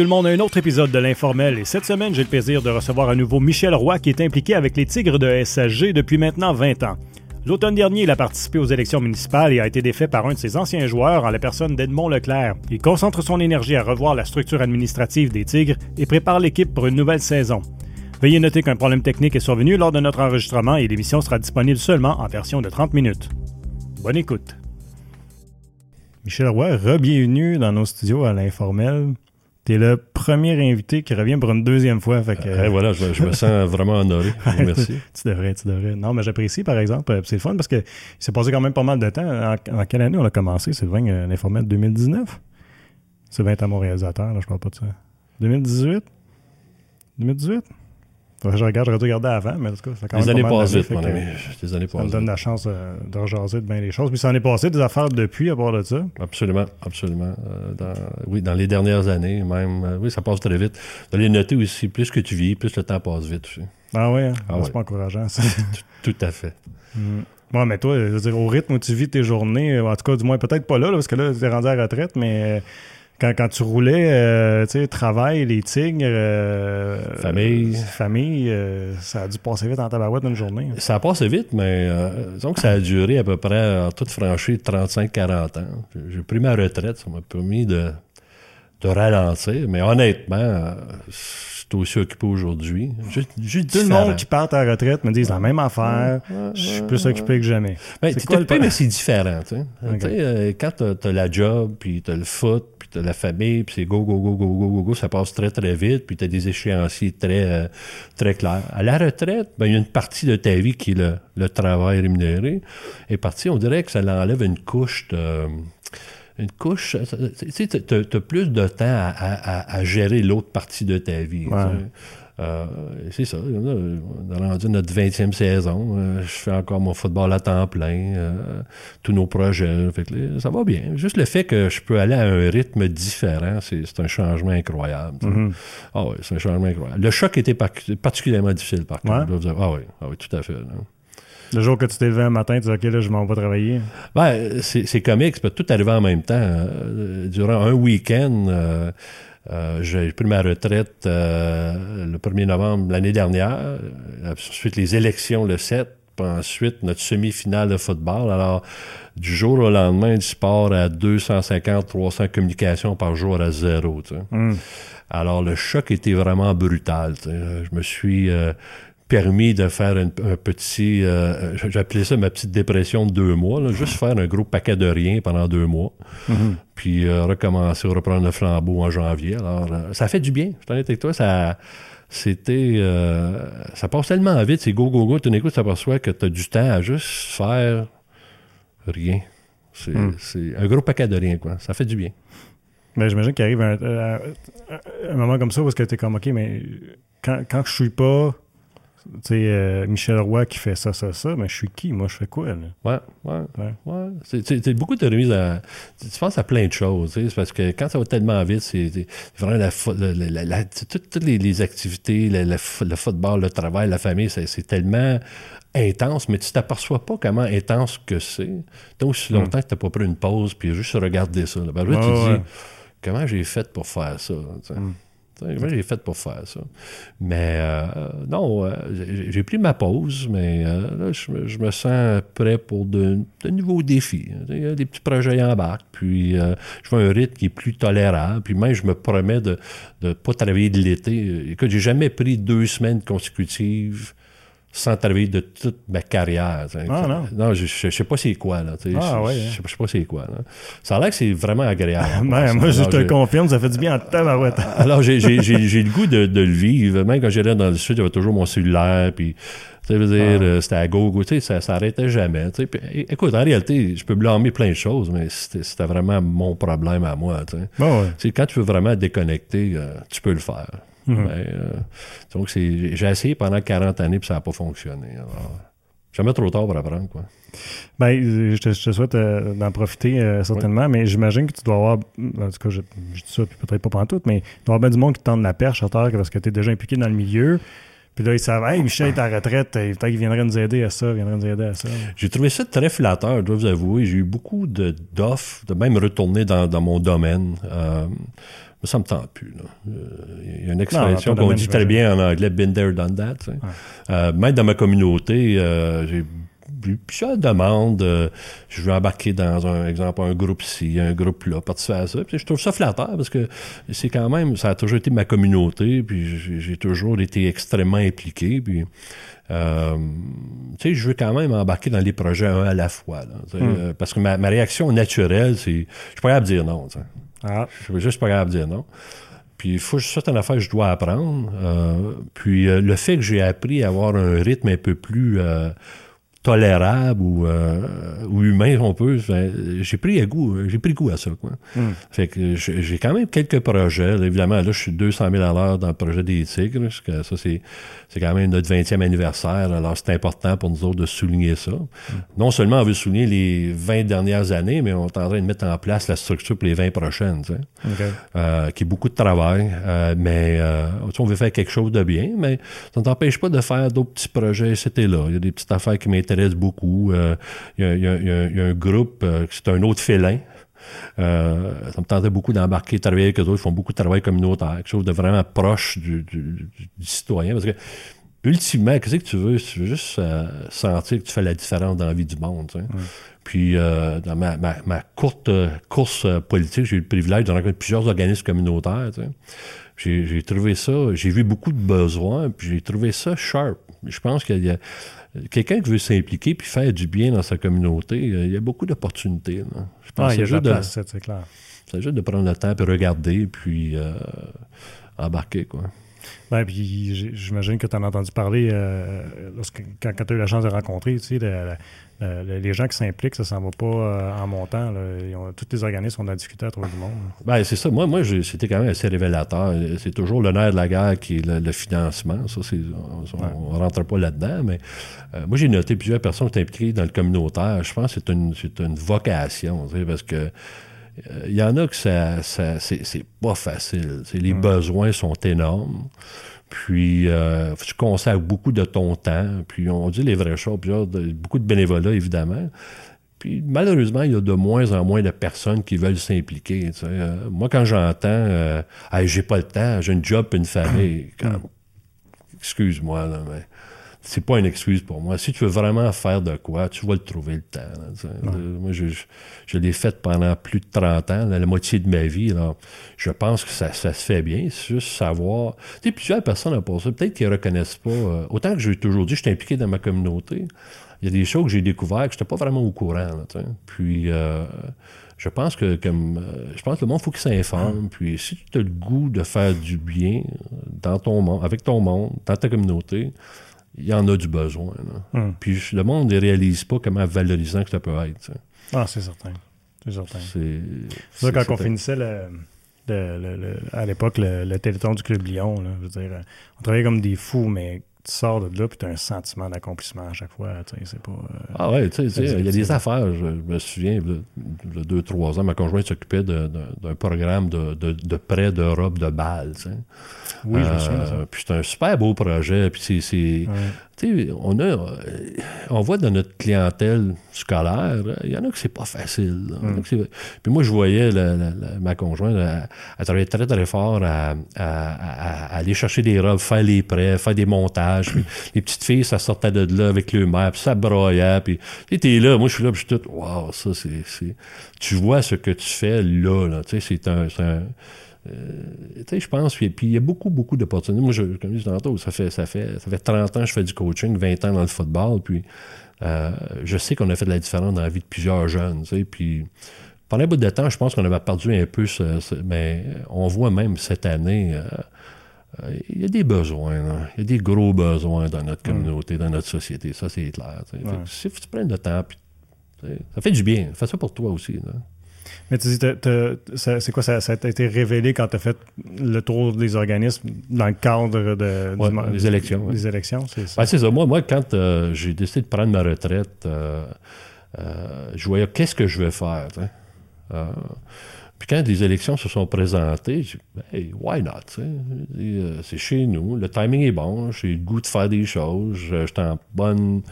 tout le monde à un autre épisode de l'Informel et cette semaine, j'ai le plaisir de recevoir à nouveau Michel Roy qui est impliqué avec les Tigres de SAG depuis maintenant 20 ans. L'automne dernier, il a participé aux élections municipales et a été défait par un de ses anciens joueurs en la personne d'Edmond Leclerc. Il concentre son énergie à revoir la structure administrative des Tigres et prépare l'équipe pour une nouvelle saison. Veuillez noter qu'un problème technique est survenu lors de notre enregistrement et l'émission sera disponible seulement en version de 30 minutes. Bonne écoute. Michel Roy, re-bienvenue dans nos studios à l'informel. T'es le premier invité qui revient pour une deuxième fois. Fait que, Euh, voilà, je, je me sens vraiment honoré. Merci. tu devrais, tu devrais. Non, mais j'apprécie, par exemple. euh, C'est le fun parce que il s'est passé quand même pas mal de temps. En, en quelle année on a commencé, Sylvain, euh, l'informel? 2019? Sylvain est à mon réalisateur, là, je parle pas de ça. 2018? 2018? Je regarde, j'aurais dû regarder avant, mais en tout cas, ça fait quand Les même années pas vite, mon ami. Les années Ça me donne la chance euh, de rejaser de bien les choses. Puis ça en est passé des affaires depuis, à part de ça. Absolument, absolument. Euh, dans, oui, dans les dernières années, même. euh, oui, ça passe très vite. De les noter aussi, plus que tu vis, plus le temps passe vite. aussi. Ah ouais, hein? Ah c'est ouais. pas encourageant, ça. Tout à fait. Mm. Ouais, mais toi, je veux dire, au rythme où tu vis tes journées, euh, en tout cas, du moins, peut-être pas là, là, parce que là, tu es rendu à la retraite, mais euh, quand, quand tu roulais, euh, tu sais, travail, les tigres, euh, Famille. euh, famille, ça a dû passer vite en tabarouette une journée. Ça a passé vite, mais disons que ça a duré à peu près en toute franchise 35-40 ans. J'ai pris ma retraite, ça m'a permis de, de ralentir, mais honnêtement, je suis aussi occupé aujourd'hui. J'ai- Tout le monde qui part à la retraite me disent la même affaire, je suis plus occupé que jamais. Ben, C'est t'es occupé, mais c'est différent. Tu sais. Ok. Tu sais, euh, quand t'as, t'as la job, puis t'as le foot, t'as la famille, puis c'est go, go, go, go, go, go, go, ça passe très, très vite, puis t'as des échéanciers très, euh, très clairs. À la retraite, ben, il y a une partie de ta vie qui est le, le travail rémunéré. Et partie, on dirait que ça l'enlève une couche de... Une couche, tu sais, t'as plus de temps à, à- à- à gérer l'autre partie de ta vie. Ouais. Euh, c'est ça. là, On a rendu notre 20e saison. Euh, je fais encore mon football à temps plein. euh, tous nos projets. Fait que là, ça va bien. Juste le fait que je peux aller à un rythme différent, c'est un changement incroyable. Mhm. Ah oui, c'est un changement incroyable. Le choc était par- particulièrement difficile, par contre. Ouais. Ah oui, ah oui, tout à fait. là. Le jour que tu t'es levé un matin, tu dis OK, là, je m'en vais travailler. Ben, c'est comique, c'est pas tout arrivé en même temps. Euh, durant un week-end, euh, j'ai pris ma retraite euh, le 1er novembre l'année dernière. Euh, Ensuite, les élections le 7. Puis ensuite, notre semi-finale de football. Alors, du jour au lendemain, du sport à 250, 300 communications par jour à zéro. tu sais. Mm. Alors, le choc était vraiment brutal. tu sais. Je me suis euh, permis de faire une- un petit... euh, J'appelais ça ma petite dépression de deux mois. là. juste faire un gros paquet de rien pendant deux mois. Mhm. Puis euh, recommencer, reprendre le flambeau en janvier. Alors, euh, ça fait du bien. Je honnête avec toi. Ça... C'était. euh, ça passe tellement vite, c'est go, go, go. Tout d'un coup, tu t'aperçois que tu as du temps à juste faire rien. C'est c'est un gros paquet de rien, quoi. Ça fait du bien. Mais j'imagine qu'il arrive un, euh, un moment comme ça où tu es comme OK, mais quand, quand je suis pas tu sais, euh, Michel Roy qui fait ça, ça, ça, mais je suis qui? Moi, je fais quoi? Là? Ouais, ouais, Ouais. ouais. C'est- beaucoup de remises à. Tu penses à plein de choses, tu sais, parce que quand ça va tellement vite, c'est c'est vraiment la, toutes, toutes les, les activités, le, le fo- le football, le travail, la famille, c'est tellement intense, mais tu t'aperçois pas comment intense que c'est. Tant aussi longtemps que tu n'as pas pris une pause puis juste regarder ça. là. Ben là, tu te ouais. dis, comment j'ai fait pour faire ça? tu sais? Mm. Comment j'ai fait pour faire ça? Mais euh, non, euh, j'ai pris ma pause, mais euh, là, je, me- sens prêt pour de, nouveaux défis. Il y a des petits projets qui embarquent, puis euh, je veux un rythme qui est plus tolérable, puis même je me promets de ne pas travailler de l'été. Écoute, j'ai jamais pris deux semaines consécutives sans travailler de toute ma carrière. Ah, non. Non, je, je, je sais pas c'est quoi. Là. Ah, je, ouais, je, hein. sais pas- je sais pas c'est quoi. Là. Ça a l'air que c'est vraiment agréable. Ouais, moi, je te le confirme, ça fait du bien en tabarouette. alors, j'ai, le goût de, de le vivre. Même quand j'allais dans le sud, j'avais toujours mon cellulaire, puis, tu veux dire, Ah. euh, c'était à go, go, ça s'arrêtait jamais. Puis, écoute, en réalité, je peux blâmer plein de choses, mais c'était, vraiment mon problème à moi. Bon, ouais. Quand tu veux vraiment déconnecter, euh, tu peux le faire. Mhm. Mais, euh, donc, j'ai essayé pendant 40 années, puis ça n'a pas fonctionné. Alors, jamais trop tard pour apprendre, quoi. Ben, euh, je te, je te souhaite euh, d'en profiter euh, certainement, mais j'imagine que tu dois avoir, en tout cas, je, je dis ça, puis peut-être pas tout, mais il doit y avoir bien du monde qui te tend la perche à terre parce que tu es déjà impliqué dans le milieu. Puis là, ils savent, hey, Michel est en retraite, peut-être qu'il viendrait nous aider à ça, viendrait nous aider à ça. J'ai trouvé ça très flatteur, je dois vous avouer. J'ai eu beaucoup de- d'offres de, même retourner dans, dans mon domaine. Euh, ça me tente plus. Il y a une expression qu'on dit très bien en anglais, been there, done that. même dans ma communauté, j'ai plusieurs demandes. je veux embarquer dans un exemple un groupe ci, un groupe là, participer à ça. Puis je trouve ça flatteur parce que c'est quand même, ça a toujours été ma communauté, puis j'ai toujours été extrêmement impliqué. Puis euh, tu sais, je veux quand même embarquer dans les projets un à la fois. Hmm. Euh, parce que ma, réaction naturelle, c'est. Je suis pas capable de dire non. Ah. Je suis juste pas capable de dire non. Puis il faut c'est une affaire que je dois apprendre. Euh, puis le fait que j'ai appris à avoir un rythme un peu plus tolérable ou, euh, ou humain, on peut. j'ai pris goût, j'ai pris goût à ça. Quoi. Hmm. Fait que j'ai quand même quelques projets. évidemment, là, je suis 200 000 à l'heure dans le projet des Tigres. Que ça, c'est, quand même notre 20e anniversaire. Alors, c'est important pour nous autres de souligner ça. Hmm. Non seulement on veut souligner les 20 dernières années, mais on est en train de mettre en place la structure pour les 20 prochaines. Euh, qui est beaucoup de travail. Euh, mais euh, on veut faire quelque chose de bien, mais ça ne t'empêche pas de faire d'autres petits projets. C'était là. Il y a des petites affaires qui m'intéressent m'intéresse beaucoup. Euh, il y, a un groupe, euh, c'est un autre félin. Euh, ça me tentait beaucoup d'embarquer, travailler avec eux autres. Ils font beaucoup de travail communautaire, quelque chose de vraiment proche du, citoyen. Parce que, ultimement, qu'est-ce que tu veux? Tu veux juste sentir que tu fais la différence dans la vie du monde. Puis, dans ma, courte course politique, j'ai eu le privilège de rencontrer plusieurs organismes communautaires. J'ai trouvé ça, j'ai vu beaucoup de besoins, puis j'ai trouvé ça sharp. Je pense qu'il y a quelqu'un qui veut s'impliquer puis faire du bien dans sa communauté, euh, il y a beaucoup d'opportunités. Je pense ah, il y a juste de, place, c'est clair. C'est juste de prendre le temps, puis regarder, puis euh, embarquer, quoi. Ben, puis j'imagine que tu en as entendu parler euh, quand, tu as eu la chance de rencontrer, tu sais, les gens qui s'impliquent, ça s'en va pas euh, en montant. tous les organismes, on a discuté à travers du monde. Ben, c'est ça. Moi, moi c'était quand même assez révélateur. C'est toujours le nerf de la guerre qui est le, financement. Ça, on ne rentre pas là-dedans, mais euh, moi, j'ai noté plusieurs personnes qui sont impliquées dans le communautaire. Je pense que c'est une, une vocation, parce que il y en a que ça, c'est pas facile. Les besoins sont énormes. Puis, euh, tu consacres beaucoup de ton temps. Puis, on dit les vraies choses. beaucoup de bénévolat, évidemment. Puis, malheureusement, il y a de moins en moins de personnes qui veulent s'impliquer. Euh, moi, quand j'entends euh, j'ai pas le temps, j'ai une job et une famille excuse-moi, là, mais c'est pas une excuse pour moi. Si tu veux vraiment faire de quoi, tu vas le trouver le temps. moi, je, je, l'ai fait pendant plus de 30 ans, la moitié de ma vie. Alors, je pense que ça, ça se fait bien. C'est juste savoir. Tu sais, plusieurs personnes ont ça. Peut-être qu'ils ne reconnaissent pas. Euh, autant que j'ai toujours dit, je suis impliqué dans ma communauté. Il y a des choses que j'ai découvertes que je n'étais pas vraiment au courant. Là, Puis, euh, je pense que comme euh, je pense que le monde faut qu'il s'informe. Puis si tu as le goût de faire du bien dans ton monde, avec ton monde, dans ta communauté, il y en a du besoin. Hmm. Puis le monde ne réalise pas comment valorisant que ça peut être. Ah, c'est certain. C'est certain. C'est, quand on finissait à l'époque le, téléthon du Club Lyon, je veux dire, on travaillait comme des fous, mais tu sors de là, puis tu as un sentiment d'accomplissement à chaque fois. C'est pas, euh, ah ouais, tu sais, il y a des affaires. Je, me souviens, il y a deux, trois ans, ma conjointe s'occupait d'un programme de, de, de prêt d'Europe de balles. Oui, je me souviens. Euh, puis c'est un super beau projet. Puis c'est on, a, euh, on voit dans notre clientèle scolaire, il y en a que c'est pas facile. Mm. Puis moi, je voyais ma conjointe, elle, travaillait très, très fort à, aller chercher des robes, faire les prêts, faire des montages. les petites filles, ça sortait de là avec le mère, puis ça broyait. Puis tu es là, moi, je suis là, puis je suis tout, wow, ça, c'est. Tu vois ce que tu fais là, là tu sais, c'est un euh, je pense, puis il y a beaucoup, beaucoup d'opportunités. Moi, je, comme je disais tantôt, ça fait, ça, fait, ça fait 30 ans que je fais du coaching, 20 ans dans le football, puis euh, je sais qu'on a fait de la différence dans la vie de plusieurs jeunes, tu sais, puis pendant un bout de temps, je pense qu'on avait perdu un peu, mais on voit même cette année, euh, il y a des besoins, il y a des gros besoins dans notre mm. communauté, dans notre société, ça c'est clair. Si tu prends le temps, ça fait du bien, fais ça pour toi aussi. Là. Mais tu dis, c'est quoi, ça, a été révélé quand tu as fait le tour des organismes dans le cadre de, des élections. Des élections, c'est ça? c'est ça. Moi, moi quand euh, j'ai décidé de prendre ma retraite, euh, euh, je voyais qu'est-ce que je vais faire. Puis quand les élections se sont présentées, j'ai dit, hey, why not? Euh, c'est chez nous, le timing est bon, j'ai le goût de faire des choses, j'étais en bonne,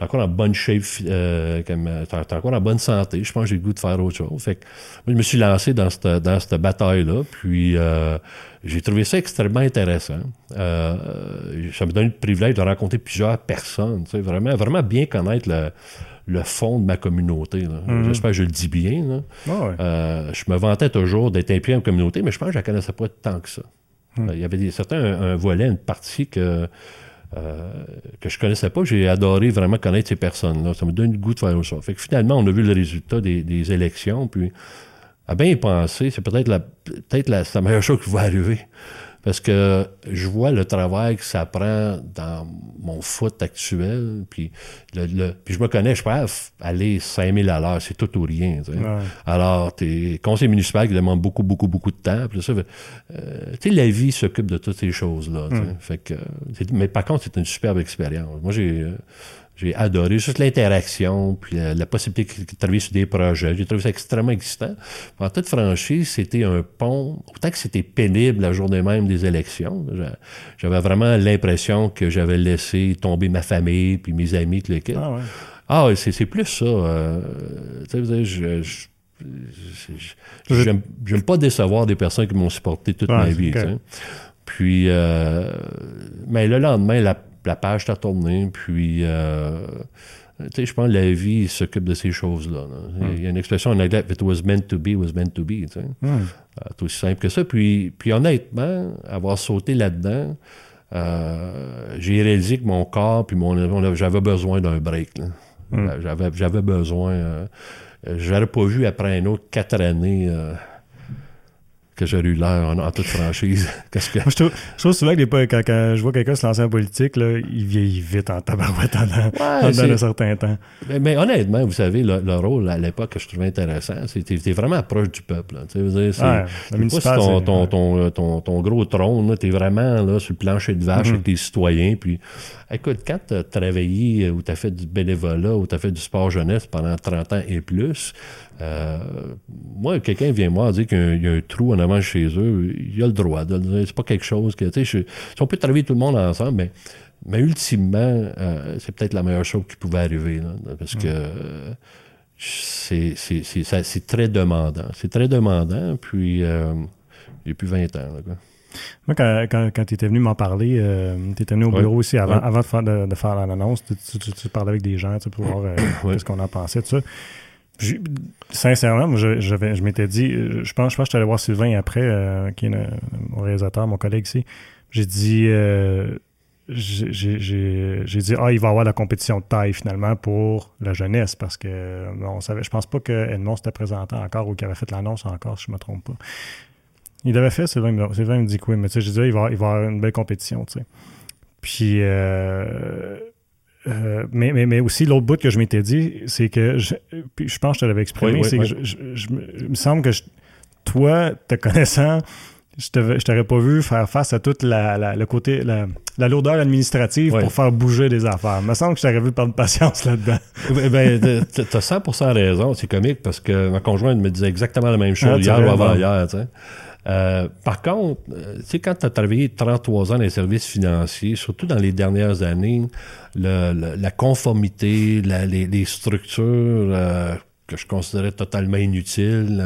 encore en bonne shape, euh, euh encore en bonne santé, je pense que j'ai le goût de faire autre chose. Fait que je me suis lancé dans cette, dans cette bataille-là, puis euh, j'ai trouvé ça extrêmement intéressant. Euh, ça me donne le privilège de rencontrer plusieurs personnes, vraiment, vraiment bien connaître le le fond de ma communauté. Mhm. J'espère que je le dis bien. Ah euh, je me vantais toujours d'être impliqué en communauté, mais je pense que je ne la connaissais pas tant que ça. Mhm. Euh, il y avait des, certains, un, volet, une partie que, euh, que je connaissais pas. J'ai adoré vraiment connaître ces personnes-là. Ça me donne le goût de faire ça. Fait que finalement, on a vu le résultat des, élections, puis à bien y penser, c'est peut-être la, peut-être la, la meilleure chose qui va arriver. Parce que je vois le travail que ça prend dans mon foot actuel. Puis, le, puis je me connais, je peux aller 5000 à l'heure, c'est tout ou rien. Alors, tu es conseiller municipal qui demande beaucoup, beaucoup, beaucoup de temps. Puis ça, euh, tu sais, la vie s'occupe de toutes ces choses-là. Hmm. Fait que, mais par contre, c'est une superbe expérience. Moi, j'ai euh, j'ai adoré juste l'interaction, puis la, possibilité de travailler sur des projets. J'ai trouvé ça extrêmement excitant. En toute franchise, c'était un pont. Autant que c'était pénible la journée même des élections, j'avais vraiment l'impression que j'avais laissé tomber ma famille, puis mes amis, tout le Ah, ouais. ah c'est plus ça. Euh, tu sais, je, je J'aime pas décevoir des personnes qui m'ont supporté toute ma vie. Puis, euh, mais le lendemain, la la page t'a tourné, puis euh, tu sais, je pense que la vie s'occupe de ces choses-là. Il y a une expression en anglais, it was meant to be, was meant to be. C'est aussi simple que ça. Puis, puis honnêtement, avoir sauté là-dedans, euh, j'ai réalisé que mon corps, puis mon, j'avais besoin d'un break. J'avais, j'avais besoin. Euh, j'aurais pas vu après un autre quatre années que j'ai eu l'air en, toute franchise. Qu'est-ce que... je, trouve, souvent que quand, quand, je vois quelqu'un se lancer en politique, là, il vieillit vite en tabarouette en, ouais, un certain temps. Mais, honnêtement, vous savez, le, rôle à l'époque que je trouvais intéressant, c'était vraiment proche du peuple. Tu sais, c'est, ouais, pas ton, ton, ton, ton, ton, gros trône, tu es vraiment là, sur le plancher de vache mm-hmm. avec tes citoyens. Puis, écoute, quand tu as travaillé ou tu as fait du bénévolat ou tu as fait du sport jeunesse pendant 30 ans et plus, euh, moi, quelqu'un vient moi dire qu'il y, a un trou en avant chez eux, il a le droit de dire. C'est pas quelque chose que, tu sais, si on peut travailler tout le monde ensemble, mais, mais ultimement, euh, c'est peut-être la meilleure chose qui pouvait arriver, parce que euh, c'est très demandant. C'est très demandant, puis j'ai plus 20 ans. Moi, quand, quand, tu étais venu m'en parler, tu étais venu au bureau aussi avant, avant de faire, de, faire l'annonce, tu, tu, parlais avec des gens pour voir ce qu'on en pensait, tout ça sincèrement, je, je, m'étais dit, je pense, je pense que je suis allé voir Sylvain après, euh, qui est mon réalisateur, mon collègue ici. J'ai dit, euh, j'ai dit, ah, il va y avoir la compétition de taille finalement pour la jeunesse parce que on savait, je pense pas que Edmond s'était présenté encore ou qu'il avait fait l'annonce encore, si je me trompe pas. Il l'avait fait, Sylvain, Sylvain me dit que oui, mais tu sais, je dit, il va, il va y avoir une belle compétition, tu sais. Puis, euh, euh, mais, mais, mais, aussi, l'autre bout que je m'étais dit, c'est que, je, puis je pense que je te l'avais exprimé, c'est que je, je, il me semble que toi, te connaissant, je t'aurais pas vu faire face à toute la, le côté, la, la lourdeur administrative pour faire bouger des affaires. Il me semble que je t'aurais vu prendre patience là-dedans. ben, t'as 100% raison. C'est comique parce que ma conjointe me disait exactement la même chose ah, hier ou avant-hier. Euh, par contre, euh, tu sais, quand tu as travaillé 33 ans dans les services financiers, surtout dans les dernières années, la conformité, les, structures euh, que je considérais totalement inutiles,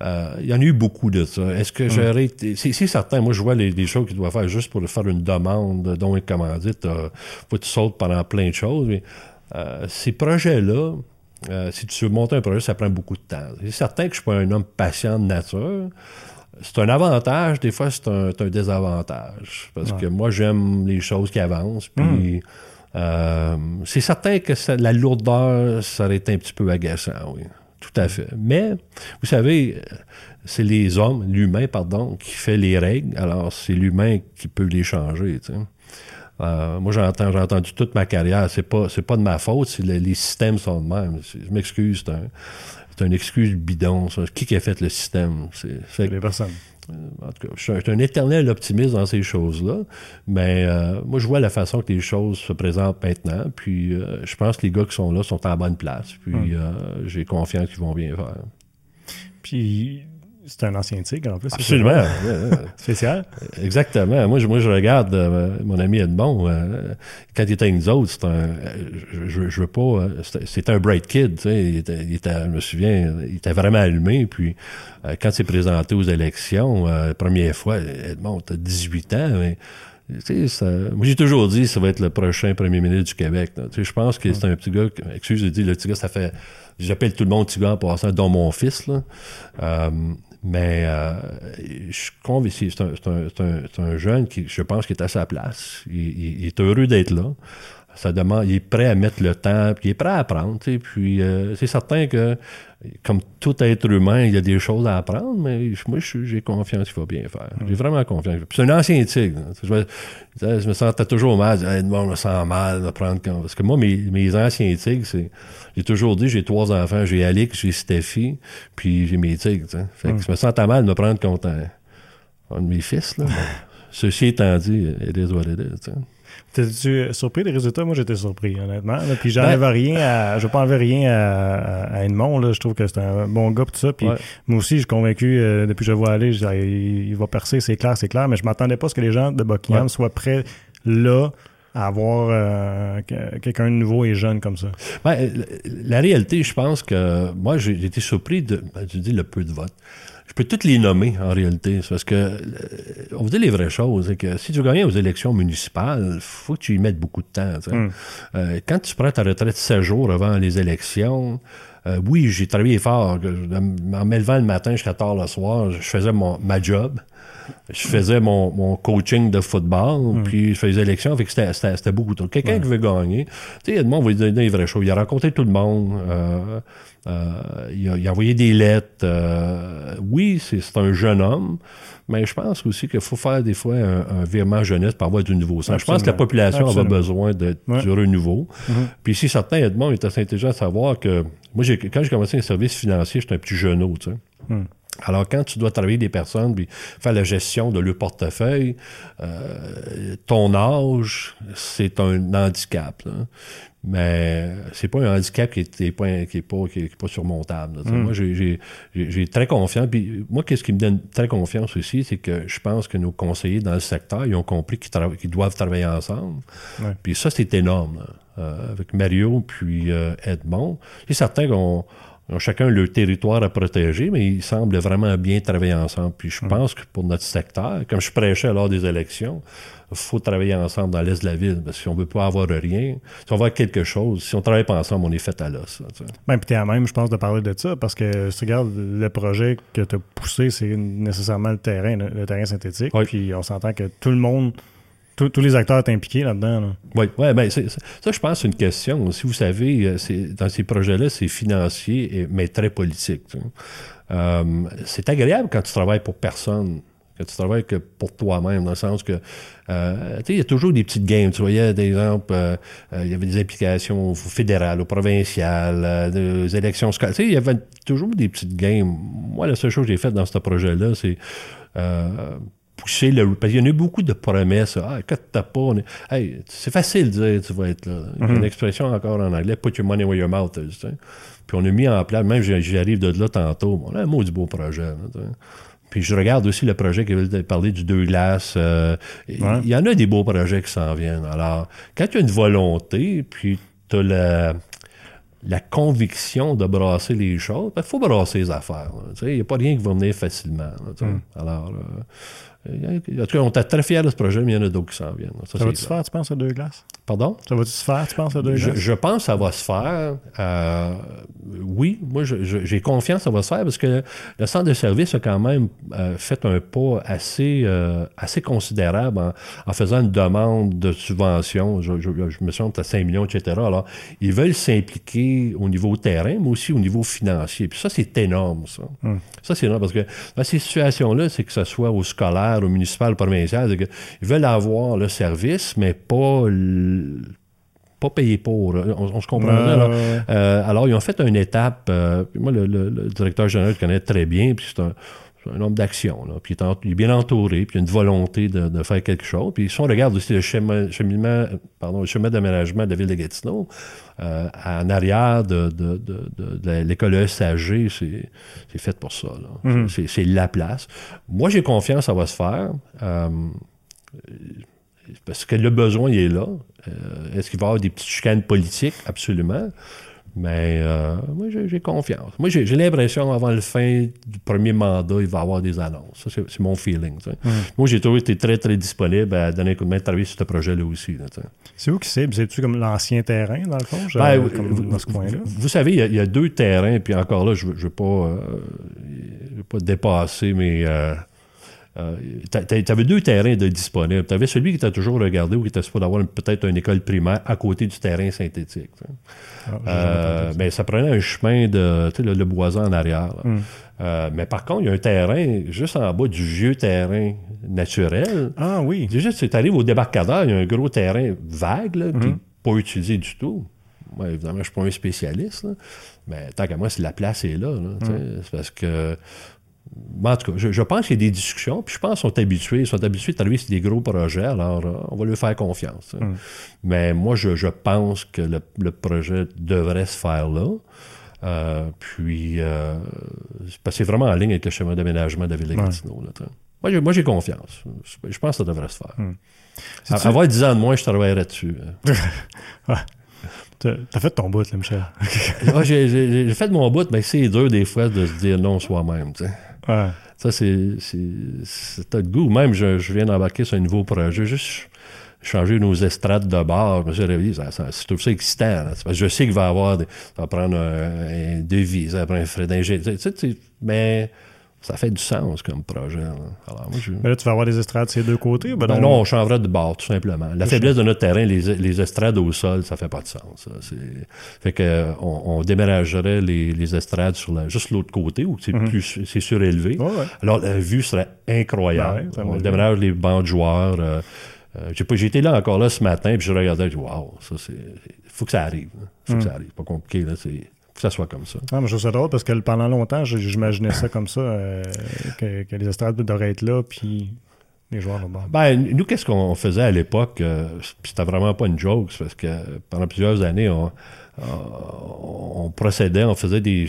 il y en a eu beaucoup de ça. Est-ce que j'aurais été... C'est certain, moi, je vois les, choses qu'il doit faire juste pour faire une demande, dont un commandite, faut que tu sautes pendant plein de choses. Mais, ces projets-là, si tu veux monter un projet, ça prend beaucoup de temps. C'est certain que je suis pas un homme patient de nature, c'est un avantage, des fois c'est un, désavantage. Parce que moi, j'aime les choses qui avancent. Puis hmm. euh, c'est certain que la lourdeur, ça aurait été un petit peu agaçant, oui. Tout à fait. Mais, vous savez, c'est les hommes, l'humain, pardon, qui fait les règles. Alors, c'est l'humain qui peut les changer. Euh, moi, j'entends, j'ai entendu toute ma carrière. C'est pas, c'est pas de ma faute. si les systèmes sont de même. Je m'excuse. C'est un, c'est une excuse bidon. Ça. Qui a fait le système? C'est les personnes. Euh, en tout cas, je suis un éternel optimiste dans ces choses-là, mais euh, moi, je vois la façon que les choses se présentent maintenant, puis euh, je pense que les gars qui sont là sont en bonne place, puis j'ai confiance qu'ils vont bien faire. Puis, C'est un ancien tigre, en plus. Absolument. Spécial? Exactement. Moi, je, moi, je regarde euh, mon ami Edmond, euh, quand il était avec nous autres, c'était un, je, je veux pas, euh, c'était un bright kid, tu sais, il était, il était, je me souviens, il était vraiment allumé, puis quand il s'est présenté aux élections, la première fois, Edmond, t'as 18 ans, mais ça, moi, j'ai toujours dit ça va être le prochain premier ministre du Québec. Je pense que c'est un petit gars, excuse, j'ai dit, le petit gars, ça fait, j'appelle tout le monde petit gars en passant, dont mon fils. Là. Euh, mais euh, je suis convaincu, c'est un, un, jeune qui, je pense, qui est à sa place. Il, est heureux d'être là. Ça demande, il est prêt à mettre le temps, puis il est prêt à apprendre. Puis euh, c'est certain que comme tout être humain, il y a des choses à apprendre, mais moi, j'ai confiance qu'il va bien faire. J'ai vraiment confiance. C'est un ancien tigre. Je me, je me sentais toujours mal. Je, je me sens mal de prendre... Parce que moi, mes, mes anciens tigres, c'est... J'ai toujours dit, j'ai trois enfants. J'ai Alix, j'ai Steffi, puis j'ai mes tigres. Fait que je me sentais mal de me prendre contre un, de mes fils. Là. Ceci étant dit, it is what it is. T'es-tu surpris des résultats? Moi, j'étais surpris, honnêtement. Puis j'enlève ben, rien à. Je rien à, Edmond. Là. Je trouve que c'est un bon gars, tout ça. Puis moi aussi, je suis convaincu, euh, depuis que je vois aller, il, va percer, c'est clair, c'est clair. Mais je m'attendais pas à ce que les gens de Buckingham soient prêts là à avoir euh, quelqu'un de nouveau et jeune comme ça. Ben, la réalité, je pense que moi, j'ai été surpris de, ben, tu dis, le peu de vote je peux toutes les nommer en réalité. Parce que euh, on vous dit les vraies choses. C'est que si tu gagnes aux élections municipales, faut que tu y mettes beaucoup de temps. Hmm. Euh, quand tu prends ta retraite 16 jours avant les élections, euh, oui, j'ai travaillé fort. En m'élevant le matin jusqu'à tard le soir, je faisais mon, ma job. Je faisais mon, coaching de football, hmm. puis je faisais élection, fait que c'était beaucoup de Quelqu'un qui veut gagner, tu sais, Edmond va lui donner les vraies choses. Il a rencontré tout le monde. Euh, il, a, envoyé des lettres. Euh, oui, c'est un jeune homme, mais je pense aussi qu'il faut faire des fois un, virement jeunesse pour avoir du nouveau. Je pense que la population a besoin de, du renouveau. Mm-hmm. Puis si certains Edmond est assez intelligent à savoir que moi, quand j'ai commencé un service financier, j'étais un petit genou, tu sais. Mm. Alors, quand tu dois travailler des personnes, puis faire la gestion de leur portefeuille, euh, ton âge, c'est un handicap. Là mais c'est pas un handicap qui est, pas, qui est, pas, qui est pas surmontable. Hmm. Moi, j'ai très confiance. Puis moi, qu'est-ce qui me donne très confiance aussi, c'est que je pense que nos conseillers dans le secteur, ils ont compris qu'ils doivent travailler ensemble. Puis ça, c'est énorme. Euh, avec Mario puis euh, Edmond. C'est certain qu'on ont chacun leur territoire à protéger, mais ils semblent vraiment bien travailler ensemble. Puis je hmm. pense que pour notre secteur, comme je prêchais lors des élections, il faut travailler ensemble dans l'est de la ville, parce que si on veut pas avoir rien, si on veut avoir quelque chose, si on travaille pas ensemble, on est fait à l'os. Ben, puis t'es à même, je pense, de parler de ça, parce que si tu regardes le projet que tu as poussé, c'est nécessairement le terrain, le, terrain synthétique. Puis on s'entend que tout le monde tous les acteurs sont impliqués là-dedans. Oui, ouais, ben, ça, je pense, c'est une question. Si vous savez, euh, dans ces projets-là, c'est financier, mais très politique. Euh, c'est agréable quand tu travailles pour personne que tu travailles que pour toi-même, dans le sens que, euh, tu sais, il y a toujours des petites games. Tu voyais, euh, euh, il y avait des implications fédérales, ou provinciales, des élections scolaires. Tu sais, il y avait toujours des petites games. Moi, la seule chose que j'ai faite dans ce projet-là, c'est pousser le... Parce qu'il y en a eu beaucoup de promesses. Ah, quand t'as pas... Hey, c'est facile de dire tu vas être là. Il y a une mm-hmm. expression encore en anglais, put your money where your mouth is. Puis on a mis en place, même j'arrive de là tantôt, on a un mot du beau projet. Puis je regarde aussi le projet qui veut parler du deux glaces. Euh, il y en a des beaux projets qui s'en viennent. Alors, quand tu as une volonté, puis tu as la, la conviction de brasser les choses, il ben, faut brasser les affaires. Il n'y a pas rien qui va venir facilement. Hmm. Alors, euh, en tout cas, on est très fiers de ce projet, mais il y en a d'autres qui s'en viennent. Ça, va se faire, tu penses, à deux glaces? Pardon? Ça va se faire, tu penses, à deux je, glaces? Je pense que ça va se faire. Euh, oui, moi, j'ai confiance que ça va se faire parce que le centre de service a quand même euh, fait un pas assez, assez considérable en, faisant une demande de subvention. Je, me sens à 5 millions, etc. Alors, ils veulent s'impliquer au niveau terrain, mais aussi au niveau financier. Puis ça, c'est énorme, ça. Hmm. Ça, c'est énorme parce que dans ces situations-là, c'est que ce soit au scolaire, au municipal, au provincial, qu'ils veulent avoir le service, mais pas pas payer pour. On, se comprend. Euh, alors, ils ont fait une étape. Euh, moi, le, directeur général le connaît très bien, puis c'est un, un homme d'action, là, puis il est, en- il est bien entouré, puis il a une volonté de, de faire quelque chose. Puis si on regarde aussi le chemin, cheminement, pardon, le chemin d'aménagement de la ville de Gatineau, euh, en arrière de, l'école ESAG, c'est, c'est fait pour ça. Mhm. C'est, c'est la place. Moi, j'ai confiance, ça va se faire. Euh, parce que le besoin, il est là. Euh, est-ce qu'il va y avoir des petites chicanes politiques? Absolument. Mais euh, moi, j'ai, confiance. Moi, j'ai, l'impression, avant le fin du premier mandat, il va y avoir des annonces. Ça, c'est, mon feeling. Moi, j'ai toujours été très, très disponible à donner un coup de main, de travailler sur ce projet-là aussi. C'est où qui c'est? C'est-tu comme l'ancien terrain, dans le fond? Ben, vous, dans ce coin-là? vous- vous savez, il y, a, il y a deux terrains, puis encore là, je ne veux, pas, euh, je veux pas dépasser, mais euh, euh, t'a- t'avais deux terrains de disponibles. Tu avais celui qui t'a toujours regardé ou qui était supposé avoir peut-être une école primaire à côté du terrain synthétique. tu. Ah, Euh, mais ça prenait un chemin de tu le, le boisant en arrière. Hmm. Euh, mais par contre, il y a un terrain juste en bas du vieux terrain naturel. Ah oui. Déjà, tu arrives au débarcadère, il y a un gros terrain vague, là, puis Mhm. pas utilisé du tout. Moi, évidemment, je ne suis pas un spécialiste, là, mais tant qu'à moi, si la place est là, là, tu Mhm. c'est parce que. Bon, en tout cas, je, je pense qu'il y a des discussions, puis je pense qu'ils sont habitués, ils sont habitués de travailler sur des gros projets, alors euh, on va leur faire confiance. tu sais. Mhm. Mais moi, je, je pense que le, le projet devrait se faire là. Euh, puis, euh, c'est parce que c'est vraiment en ligne avec le chemin d'aménagement de la ville de Ouais. Là, tu. Moi, j'ai, moi, j'ai confiance. Je pense que ça devrait se faire. C'est-tu- À- Avoir 10 ans de moins, je travaillerais dessus. T'as t'as fait ton bout, là, Michel. Ah, j'ai, fait mon bout, mais c'est dur des fois de se dire non soi-même. Ça, c'est, c'est, le goût. Même, je, je viens d'embarquer sur un nouveau projet. Juste changer nos estrades de bar. Je me suis réveillé, ça, je trouve ça excitant. parce que je sais qu'il va y avoir, des, ça va prendre un, un devis, ça va prendre un frais sais, mais ça fait du sens comme projet. là. Alors, moi, je... Mais là, tu vas avoir des estrades de ces deux côtés? Ben Ben non. on changerait de bord, tout simplement. La faiblesse de notre terrain, les, les estrades au sol, ça fait pas de sens. ça. Fait que on, on déménagerait les, les estrades sur la, juste l'autre côté, où c'est plus c'est surélevé. Ouais. Alors, la vue serait incroyable. Ben on déménage les bancs de joueurs. euh, euh, j'ai pas- j'ai été là encore là ce matin, puis je regardais, je dis, waouh, ça c'est. faut que ça arrive. Il faut que ça arrive. Pas compliqué, là. C'est. Que ça soit comme ça. Ah, mais je trouve ça drôle parce que pendant longtemps, j'imaginais ça comme ça, euh, que, que les estrades devraient être là, puis les joueurs là-bas. Ben, nous, qu'est-ce qu'on faisait à l'époque? euh, c'était vraiment pas une joke, parce que pendant plusieurs années, on, on- on procédait, on faisait des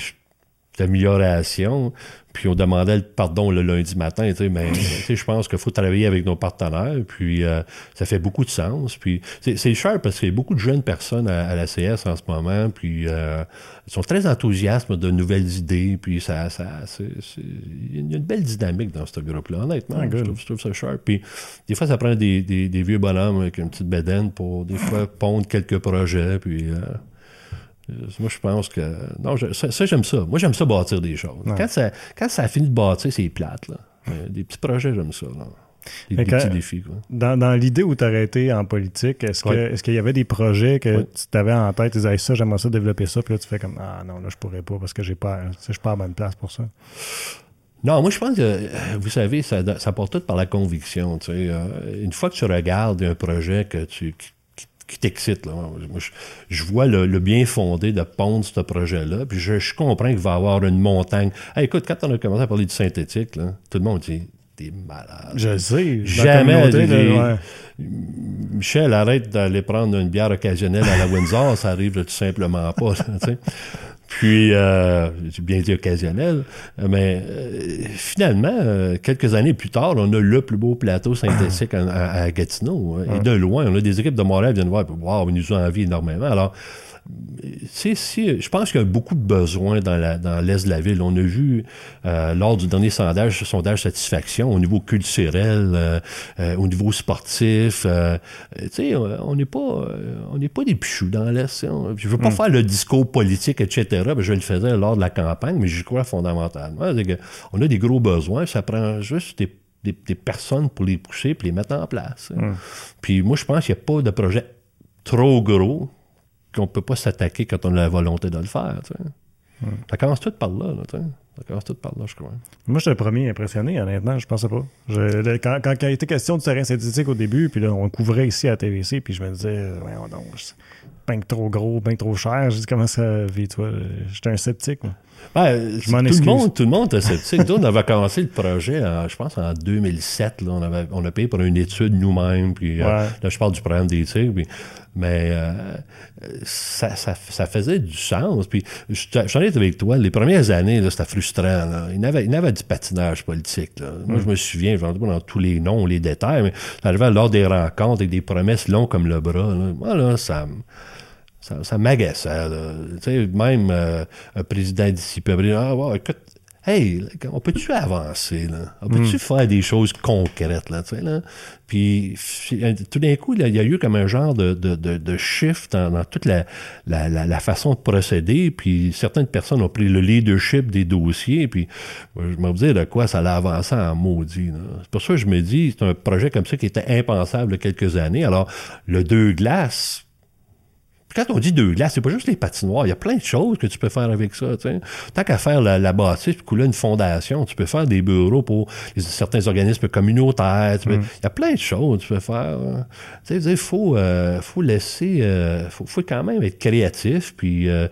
améliorations, puis on demandait le pardon le lundi matin, tu sais, mais tu sais, je pense qu'il faut travailler avec nos partenaires, puis euh, ça fait beaucoup de sens, puis c'est c'est cher parce qu'il y a beaucoup de jeunes personnes à, à la CS en ce moment, puis euh, ils sont très enthousiastes de nouvelles idées, puis ça, ça c'est- c'est- il y a une belle dynamique dans ce groupe-là, honnêtement, Ah, je, trouve, je trouve ça cher, puis des fois ça prend des, des- des vieux bonhommes avec une petite bédaine pour des fois pondre quelques projets, puis... euh, moi, je pense que. Non, je- ça, ça, j'aime ça. Moi, j'aime ça bâtir des choses. Ouais. Quand, ça, quand ça a fini de bâtir, c'est plate. Là. Des petits projets, j'aime ça. Là. Des, Mais des quand- petits défis. Quoi. Dans, dans l'idée où tu aurais été en politique, est-ce que est-ce qu'il y avait des projets que Ouais. tu t'avais en tête, tu disais Hey, ça, j'aimerais ça développer ça, puis là tu fais comme Ah non, là je pourrais pas parce que j'ai pas, je suis pas à la bonne place pour ça. Non, moi, je pense que, vous savez, ça, ça part tout par la conviction. Tu sais. Euh, une fois que tu regardes un projet que tu, qui, t'excite, je, je vois le, le bien fondé de pondre ce projet-là, puis je, je comprends qu'il va y avoir une montagne. Hey, écoute, quand on a commencé à parler du synthétique, là, tout le monde dit T'es malade. Je le sais. Jamais les- ouais. Michel, arrête d'aller prendre une bière occasionnelle à la Windsor, ça arrive tout simplement pas. Puis, euh, j'ai bien dit occasionnel, mais euh, finalement, euh, quelques années plus tard, on a le plus beau plateau synthétique à, à Gatineau. hein, Et de loin, on a des équipes de Montréal qui viennent voir, wow, ils nous ont envie énormément. Alors, c'est je pense qu'il y a beaucoup de besoins dans la- dans l'est de la ville. On a vu euh, lors du dernier sondage, sondage satisfaction au niveau culturel, euh, euh, au niveau sportif. tu sais, on n'est pas, on n'est pas des pichous dans l'est. On- Je veux pas faire le discours politique, etc. Ben, je le faisais lors de la campagne, mais j'y crois fondamentalement. On a des gros besoins. Ça prend juste des des, des personnes pour les pousser puis les mettre en place. hein. Puis moi, je pense qu'il n'y a pas de projet trop gros qu'on peut pas s'attaquer quand on a la volonté de le faire. tu sais. Ça commence tout par là. là, tu sais. Ça commence tout par là, je crois. Moi, j'étais le premier impressionné, honnêtement, je pensais pas. Je, le- quand, il était question du terrain synthétique au début, puis là, on couvrait ici à TVC, puis je me disais, voyons donc, c'est bien que trop gros, bien que trop cher. J'ai dit, comment ça vit, toi? J'étais un sceptique, moi. Ben, Je m'en tout, excuse. le monde, tout le monde était sceptique. Nous, on avait commencé le projet, en- je pense, en 2007. Là, on, avait, on a payé pour une étude nous-mêmes. Puis, euh, là, je parle du programme des tigres. puis- mais euh, ça, ça, ça faisait du sens. Puis, je je suis avec toi, les premières années, là, c'était frustrant. Là. Il, y avait, il avait du patinage politique. Là. Moi, je me souviens, je ne rentre pas dans tous les noms, les détails, mais ça arrivait lors des rencontres avec des promesses longues comme le bras. Là. Moi, là, ça me ça, ça m'agaçait. là. Tu sais, même euh, un président d'ici peut dire Ah, ouais, écoute, hey, on peut-tu avancer, là? On peut-tu faire des choses concrètes, là, tu sais, là? Puis, tout d'un coup, il y a eu comme un genre de, de, de, de shift dans, dans toute la, la, la, la façon de procéder, puis certaines personnes ont pris le leadership des dossiers, puis moi, je me dire de quoi ça l'a avancé en maudit. C'est pour ça que je me dis, c'est un projet comme ça qui était impensable il y a quelques années. Alors, le deux glaces, quand on dit deux glaces, c'est pas juste les patinoires. Il y a plein de choses que tu peux faire avec ça. tu sais. Tant qu'à faire la, la bâtisse, puis couler une fondation, tu peux faire des bureaux pour les- certains organismes communautaires. peux- Il y a plein de choses que tu peux faire. hein. Il faut, euh, faut laisser... euh, faut, faut quand même être créatif, puis euh,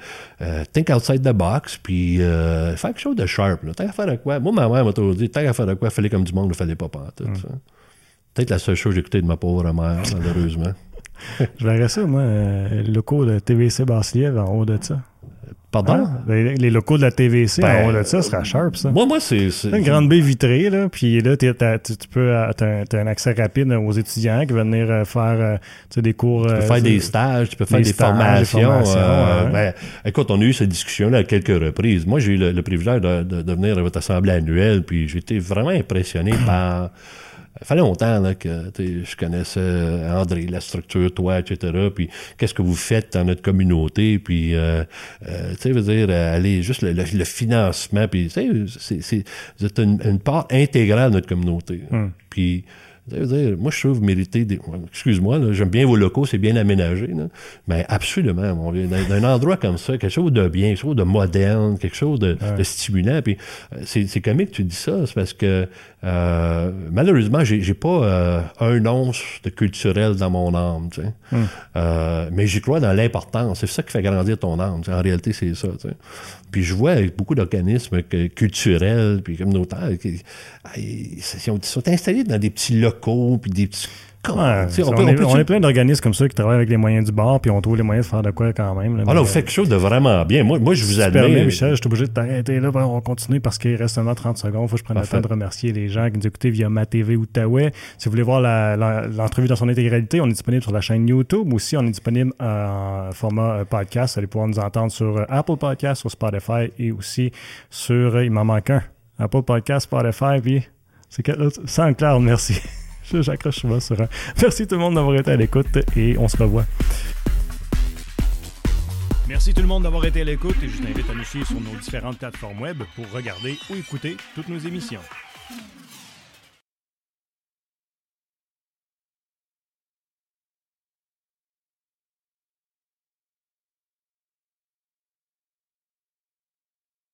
think outside the box, puis faire quelque chose de sharp. Là. Tant qu'à faire de quoi... Moi, ma mère m'a toujours dit, tant qu'à faire de quoi, fallait comme du monde, ne fallait pas pantoute. ça. Peut-être la seule chose que j'ai écoutée de ma pauvre mère, malheureusement. Je verrais ça, moi, euh, les locaux de TVC Basse-Lièvre en haut de ça. Pardon? Hein? Les, les locaux de la TVC Ben, en haut de ça, ce sera sharp, ça. Moi, moi, c'est... une grande baie vitrée, là, puis là, tu peux, euh, t'as un, un accès rapide aux étudiants qui veulent venir euh, faire des cours. Tu peux faire des stages, tu peux faire des des, stages, des formations. formations, euh, ouais. ben, écoute, on a eu cette discussion-là à quelques reprises. Moi, j'ai eu le, le privilège de, de- de venir à votre assemblée annuelle, puis j'ai été vraiment impressionné par... Ça fait longtemps là, que je connaissais euh, André, la structure, toi, etc. Puis qu'est-ce que vous faites dans notre communauté, puis euh, euh, tu sais, dire, euh, aller juste le, le- le financement, puis tu sais, c'est- c'est vous êtes une, une part intégrale de notre communauté. Puis dire, moi, je trouve vous méritez des. Excuse-moi, j'aime bien vos locaux, c'est bien aménagé. Là. Mais absolument, mon vieux. D'un, d'un endroit comme ça, quelque chose de bien, quelque chose de moderne, quelque chose de, de stimulant. Puis euh, c'est, comique que tu dis ça, c'est parce que euh, malheureusement, j'ai, pas euh, un once de culturel dans mon âme. Tu sais. Euh, mais j'y crois dans l'importance. C'est ça qui fait grandir ton âme. tu sais. En réalité, c'est ça. tu sais. Puis je vois avec beaucoup d'organismes que- culturels puis communautaires qui ils sont installés dans des petits locaux puis des petits Ouais, sais, on, peut- est, peut- on est plein d'organismes comme ça qui travaillent avec les moyens du bord, puis on trouve les moyens de faire de quoi quand même. là. Ah là, vous faites quelque chose de vraiment bien. Moi, moi je vous permets, admire. Michel, je suis obligé de t'arrêter là. Ben, on va continuer parce qu'il reste seulement 30 secondes. Faut que je prenne Parfait. le temps de remercier les gens qui nous écoutaient via ma TV Outaouais. Si vous voulez voir l'entrevue dans son intégralité, on est disponible sur la chaîne YouTube. Aussi, on est disponible en format euh, podcast. Vous allez pouvoir nous entendre sur euh, Apple Podcast, sur Spotify et aussi sur, euh, il m'en manque un, Apple Podcast, Spotify, puis c'est SoundCloud, merci. J'accroche souvent sur un. Merci tout le monde d'avoir été à l'écoute et on se revoit. Merci tout le monde d'avoir été à l'écoute et je vous invite à nous suivre sur nos différentes plateformes web pour regarder ou écouter toutes nos émissions.